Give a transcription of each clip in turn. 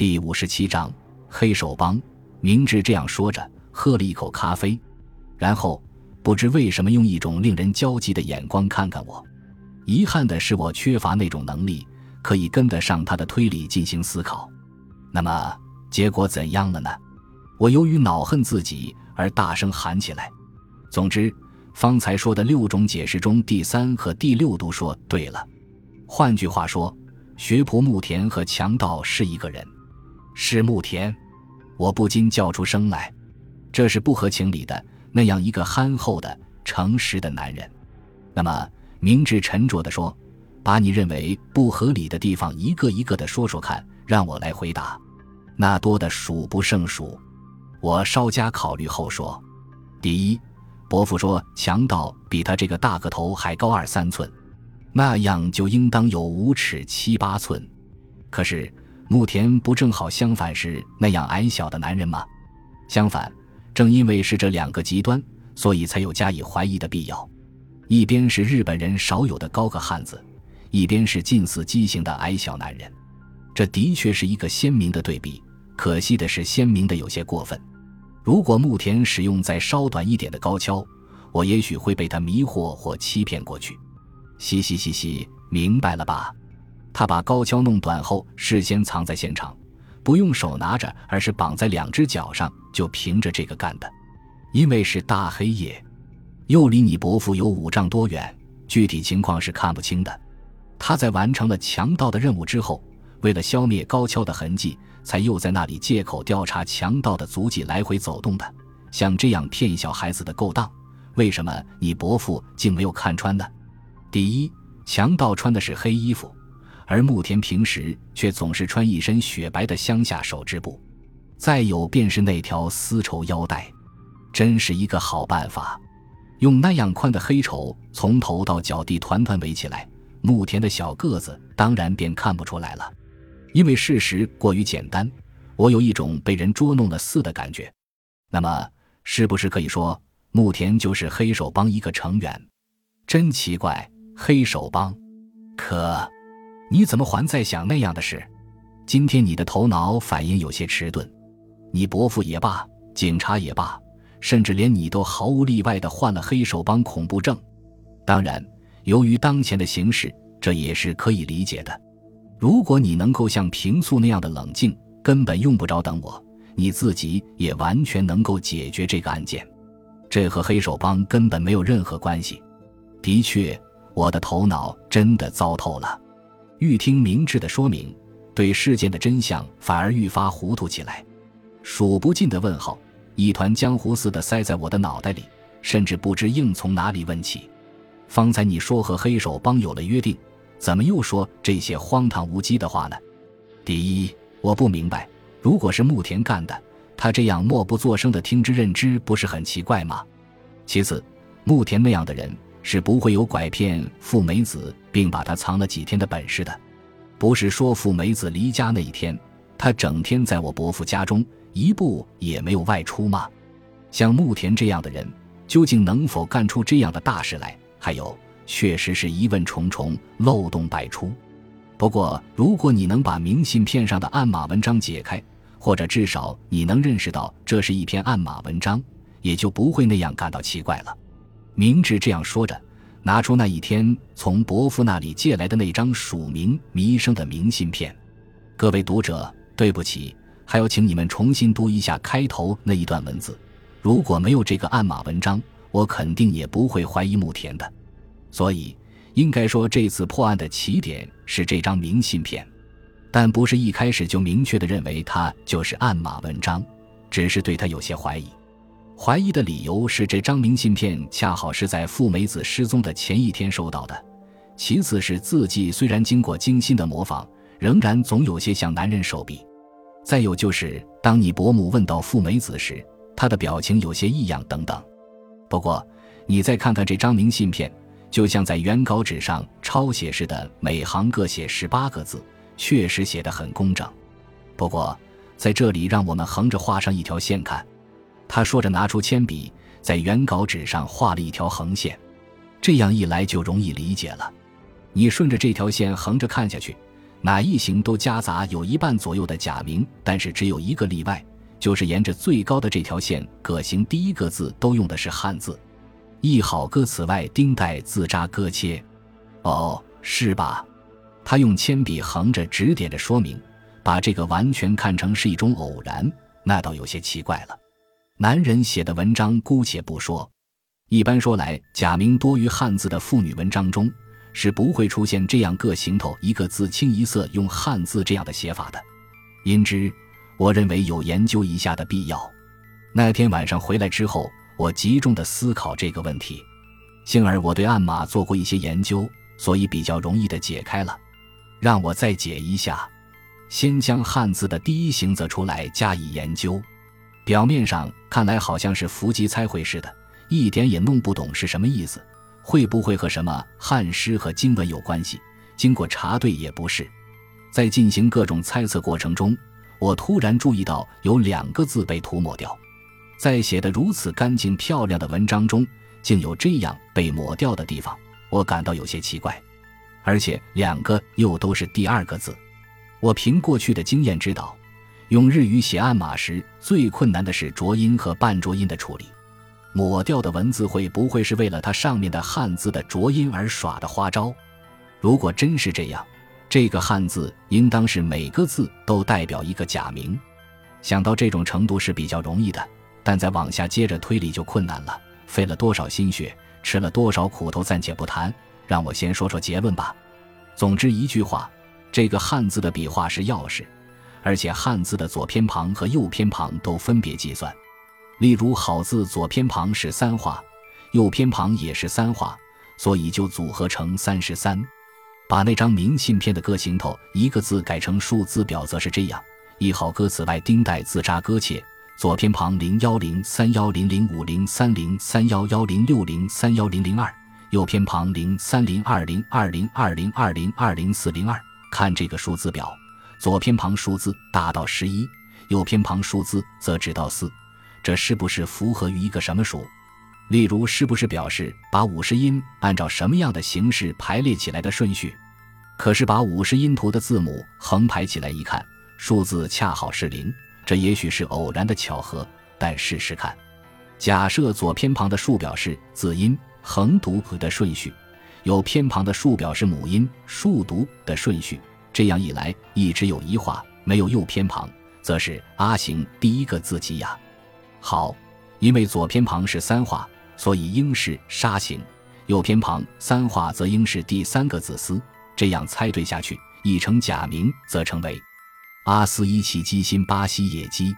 第五十七章黑手帮。明智这样说着，喝了一口咖啡，然后不知为什么用一种令人焦急的眼光看看我。遗憾的是，我缺乏那种能力，可以跟得上他的推理进行思考。那么结果怎样了呢？我由于恼恨自己而大声喊起来。总之，方才说的六种解释中，第三和第六都说对了。换句话说，学仆木田和强盗是一个人，是木田。我不禁叫出声来，这是不合情理的。那样一个憨厚的、诚实的男人，那么明智沉着地说：“把你认为不合理的地方一个一个的说说看，让我来回答。那多的数不胜数。”我稍加考虑后说：“第一，伯父说强盗比他这个大个头还高二三寸，那样就应当有五尺七八寸。可是。”木田不正好相反是那样矮小的男人吗？相反，正因为是这两个极端，所以才有加以怀疑的必要。一边是日本人少有的高个汉子，一边是近似畸形的矮小男人，这的确是一个鲜明的对比。可惜的是，鲜明的有些过分。如果木田使用再稍短一点的高跷，我也许会被他迷惑或欺骗过去。嘻嘻嘻嘻，明白了吧？他把高跷弄短后，事先藏在现场，不用手拿着，而是绑在两只脚上，就凭着这个干的。因为是大黑夜，又离你伯父有五丈多远，具体情况是看不清的。他在完成了强盗的任务之后，为了消灭高跷的痕迹，才又在那里借口调查强盗的足迹来回走动的。像这样骗小孩子的勾当，为什么你伯父竟没有看穿呢？第一，强盗穿的是黑衣服。而牧田平时却总是穿一身雪白的乡下手织布，再有便是那条丝绸腰带，真是一个好办法。用那样宽的黑绸从头到脚地团团围起来，牧田的小个子当然便看不出来了。因为事实过于简单，我有一种被人捉弄了似的感觉。那么，是不是可以说牧田就是黑手帮一个成员？真奇怪，黑手帮，可。你怎么还在想那样的事？今天你的头脑反应有些迟钝。你伯父也罢，警察也罢，甚至连你都毫无例外的患了黑手帮恐怖症。当然，由于当前的形势，这也是可以理解的。如果你能够像平素那样的冷静，根本用不着等我，你自己也完全能够解决这个案件。这和黑手帮根本没有任何关系。的确，我的头脑真的糟透了。欲听明智的说明，对事件的真相反而愈发糊涂起来。数不尽的问号，一团浆糊似的塞在我的脑袋里，甚至不知应从哪里问起。方才你说和黑手帮有了约定，怎么又说这些荒唐无稽的话呢？第一，我不明白，如果是木田干的，他这样默不作声的听之任之，不是很奇怪吗？其次，木田那样的人。是不会有拐骗富美子并把他藏了几天的本事的。不是说富美子离家那一天，他整天在我伯父家中，一步也没有外出吗？像牧田这样的人，究竟能否干出这样的大事来？还有，确实是疑问重重，漏洞百出。不过，如果你能把明信片上的暗码文章解开，或者至少你能认识到这是一篇暗码文章，也就不会那样感到奇怪了。明智这样说着，拿出那一天从伯父那里借来的那张署名“弥生”的明信片。各位读者，对不起，还要请你们重新读一下开头那一段文字。如果没有这个暗码文章，我肯定也不会怀疑木田的。所以，应该说这次破案的起点是这张明信片，但不是一开始就明确的认为它就是暗码文章，只是对他有些怀疑。怀疑的理由是，这张明信片恰好是在富美子失踪的前一天收到的；其次是字迹虽然经过精心的模仿，仍然总有些像男人手笔；再有就是，当你伯母问到富美子时，她的表情有些异样等等。不过，你再看看这张明信片，就像在原稿纸上抄写似的，每行各写十八个字，确实写得很工整。不过，在这里让我们横着画上一条线看。他说着，拿出铅笔，在原稿纸上画了一条横线，这样一来就容易理解了。你顺着这条线横着看下去，哪一行都夹杂有一半左右的假名，但是只有一个例外，就是沿着最高的这条线，葛行第一个字都用的是汉字。一好歌此外，丁代自扎割切。哦，是吧？他用铅笔横着指点着说明，把这个完全看成是一种偶然，那倒有些奇怪了。男人写的文章姑且不说，一般说来，假名多于汉字的妇女文章中。是不会出现这样各行头一个字清一色用汉字这样的写法的，因之，我认为有研究一下的必要。那天晚上回来之后，我集中的思考这个问题。幸而我对暗码做过一些研究，所以比较容易的解开了。让我再解一下，先将汉字的第一行则出来加以研究。表面上看来好像是伏击猜会似的，一点也弄不懂是什么意思。会不会和什么汉诗和经文有关系？经过查对也不是。在进行各种猜测过程中，我突然注意到有两个字被涂抹掉，在写得如此干净漂亮的文章中，竟有这样被抹掉的地方，我感到有些奇怪。而且两个又都是第二个字。我凭过去的经验知道，用日语写暗码时最困难的是浊音和半浊音的处理。抹掉的文字会不会是为了它上面的汉字的浊音而耍的花招？如果真是这样，这个汉字应当是每个字都代表一个假名。想到这种程度是比较容易的，但再往下接着推理就困难了。费了多少心血，吃了多少苦头，暂且不谈。让我先说说结论吧。总之一句话，这个汉字的笔画是钥匙，而且汉字的左偏旁和右偏旁都分别计算。例如，好字左偏旁是三画，右偏旁也是三画，所以就组合成三十三。把那张明信片的歌行头一个字改成数字表，则是这样：一好歌词外，丁带自扎搁切，左偏旁零幺零三幺零零五零三零三幺幺零六零三幺零零二，右偏旁零三零二零二零二零二零二零四零二。看这个数字表，左偏旁数字大到十一，右偏旁数字则只到四。这是不是符合于一个什么数？例如，是不是表示把五十音按照什么样的形式排列起来的顺序？可是把五十音图的字母横排起来一看，数字恰好是零。这也许是偶然的巧合，但试试看。假设左偏旁的数表示子音横读的顺序，右偏旁的数表示母音竖读的顺序。这样一来，一直有一画，没有右偏旁，则是阿行第一个字吉呀。好，因为左偏旁是三画，所以应是沙形；右偏旁三画则应是第三个字丝。这样猜对下去，已成假名则成为阿斯伊奇基辛巴西野鸡。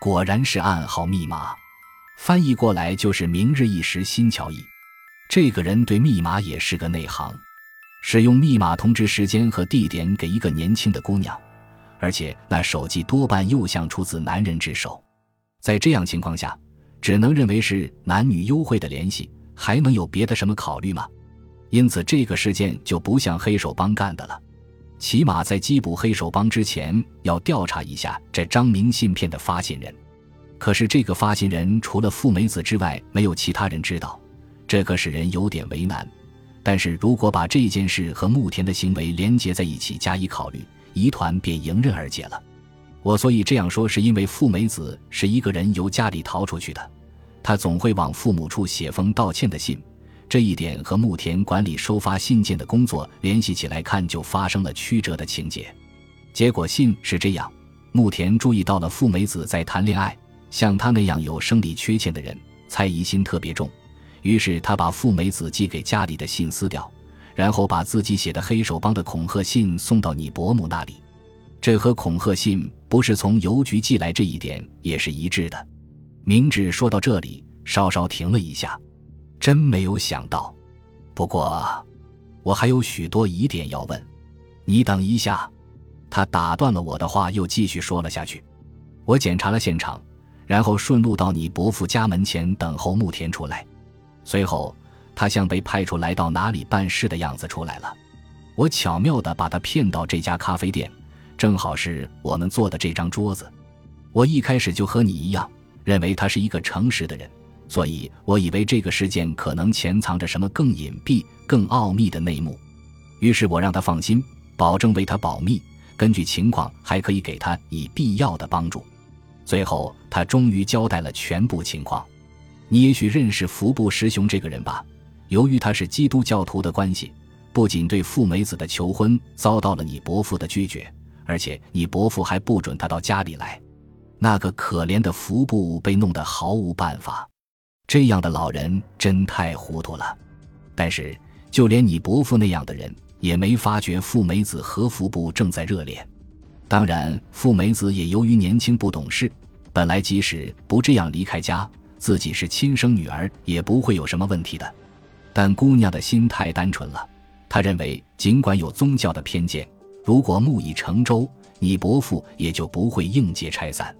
果然是暗号密码，翻译过来就是明日一时新巧意。这个人对密码也是个内行，使用密码通知时间和地点给一个年轻的姑娘，而且那手机多半又像出自男人之手。在这样情况下，只能认为是男女幽会的联系，还能有别的什么考虑吗？因此，这个事件就不像黑手帮干的了。起码在缉捕黑手帮之前，要调查一下这张明信片的发信人。可是，这个发信人除了富美子之外，没有其他人知道，这可使人有点为难。但是如果把这件事和木田的行为连结在一起加以考虑，疑团便迎刃而解了。我所以这样说，是因为富美子是一个人由家里逃出去的，他总会往父母处写封道歉的信，这一点和木田管理收发信件的工作联系起来看，就发生了曲折的情节。结果信是这样：木田注意到了富美子在谈恋爱，像他那样有生理缺陷的人，猜疑心特别重，于是他把富美子寄给家里的信撕掉，然后把自己写的黑手帮的恐吓信送到你伯母那里。这和恐吓信不是从邮局寄来这一点也是一致的。明智说到这里，稍稍停了一下，真没有想到。不过，我还有许多疑点要问。你等一下，他打断了我的话，又继续说了下去。我检查了现场，然后顺路到你伯父家门前等候木田出来。随后，他像被派出来到哪里办事的样子出来了。我巧妙地把他骗到这家咖啡店。正好是我们坐的这张桌子，我一开始就和你一样，认为他是一个诚实的人，所以我以为这个事件可能潜藏着什么更隐蔽、更奥秘的内幕。于是我让他放心，保证为他保密，根据情况还可以给他以必要的帮助。最后，他终于交代了全部情况。你也许认识服部师雄这个人吧？由于他是基督教徒的关系，不仅对富美子的求婚遭到了你伯父的拒绝，而且你伯父还不准他到家里来。那个可怜的服部被弄得毫无办法。这样的老人真太糊涂了。但是，就连你伯父那样的人也没发觉富美子和服部正在热恋。当然，富美子也由于年轻不懂事，本来即使不这样离开家，自己是亲生女儿也不会有什么问题的。但姑娘的心太单纯了，她认为尽管有宗教的偏见，如果木已成舟，你伯父也就不会应接拆散。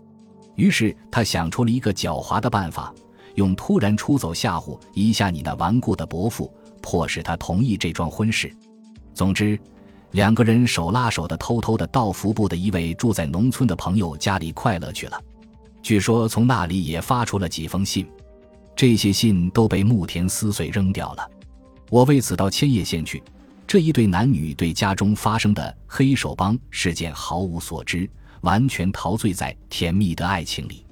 于是，她想出了一个狡猾的办法。用突然出走吓唬一下你那顽固的伯父，迫使他同意这桩婚事。总之，两个人手拉手的偷偷的到福部的一位住在农村的朋友家里快乐去了。据说从那里也发出了几封信，这些信都被牧田撕碎扔掉了。我为此到千叶县去。这一对男女对家中发生的黑手帮事件毫无所知，完全陶醉在甜蜜的爱情里。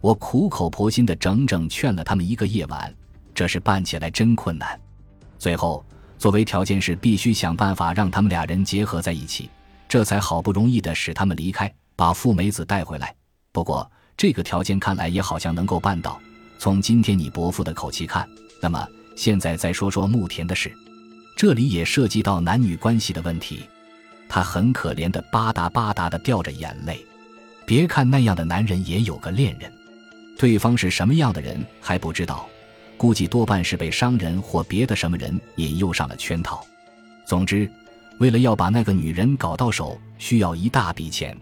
我苦口婆心的整整劝了他们一个夜晚，这事办起来真困难。最后，作为条件是必须想办法让他们俩人结合在一起，这才好不容易的使他们离开，把富美子带回来。不过，这个条件看来也好像能够办到。从今天你伯父的口气看，那么现在再说说慕田的事，这里也涉及到男女关系的问题。他很可怜的吧嗒吧嗒的掉着眼泪。别看那样的男人也有个恋人。对方是什么样的人还不知道，估计多半是被商人或别的什么人引诱上了圈套。总之，为了要把那个女人搞到手，需要一大笔钱。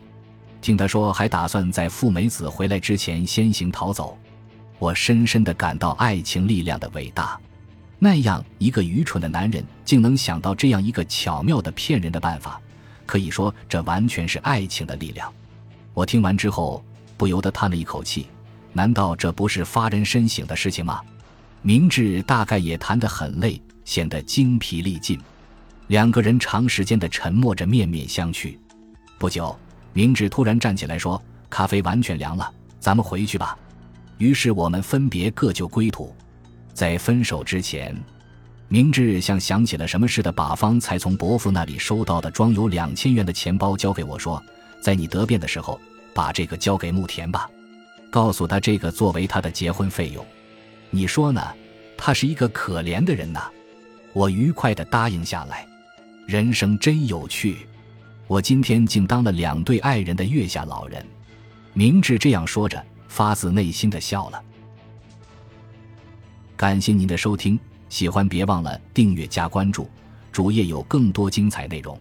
听他说还打算在富美子回来之前先行逃走，我深深的感到爱情力量的伟大。那样一个愚蠢的男人竟能想到这样一个巧妙的骗人的办法，可以说这完全是爱情的力量。我听完之后不由得叹了一口气。难道这不是发人深省的事情吗？明智大概也谈得很累，显得精疲力尽。两个人长时间的沉默着，面面相觑。不久，明智突然站起来说：“咖啡完全凉了，咱们回去吧。”于是我们分别各就归途。在分手之前，明智像想起了什么似的，把方才从伯父那里收到的装有两千元的钱包交给我说：“在你得便的时候，把这个交给木田吧。”告诉他这个作为他的结婚费用，你说呢？他是一个可怜的人呐。我愉快地答应下来。人生真有趣，我今天竟当了两对爱人的月下老人。明智这样说着，发自内心的笑了。感谢您的收听，喜欢别忘了订阅加关注，主页有更多精彩内容。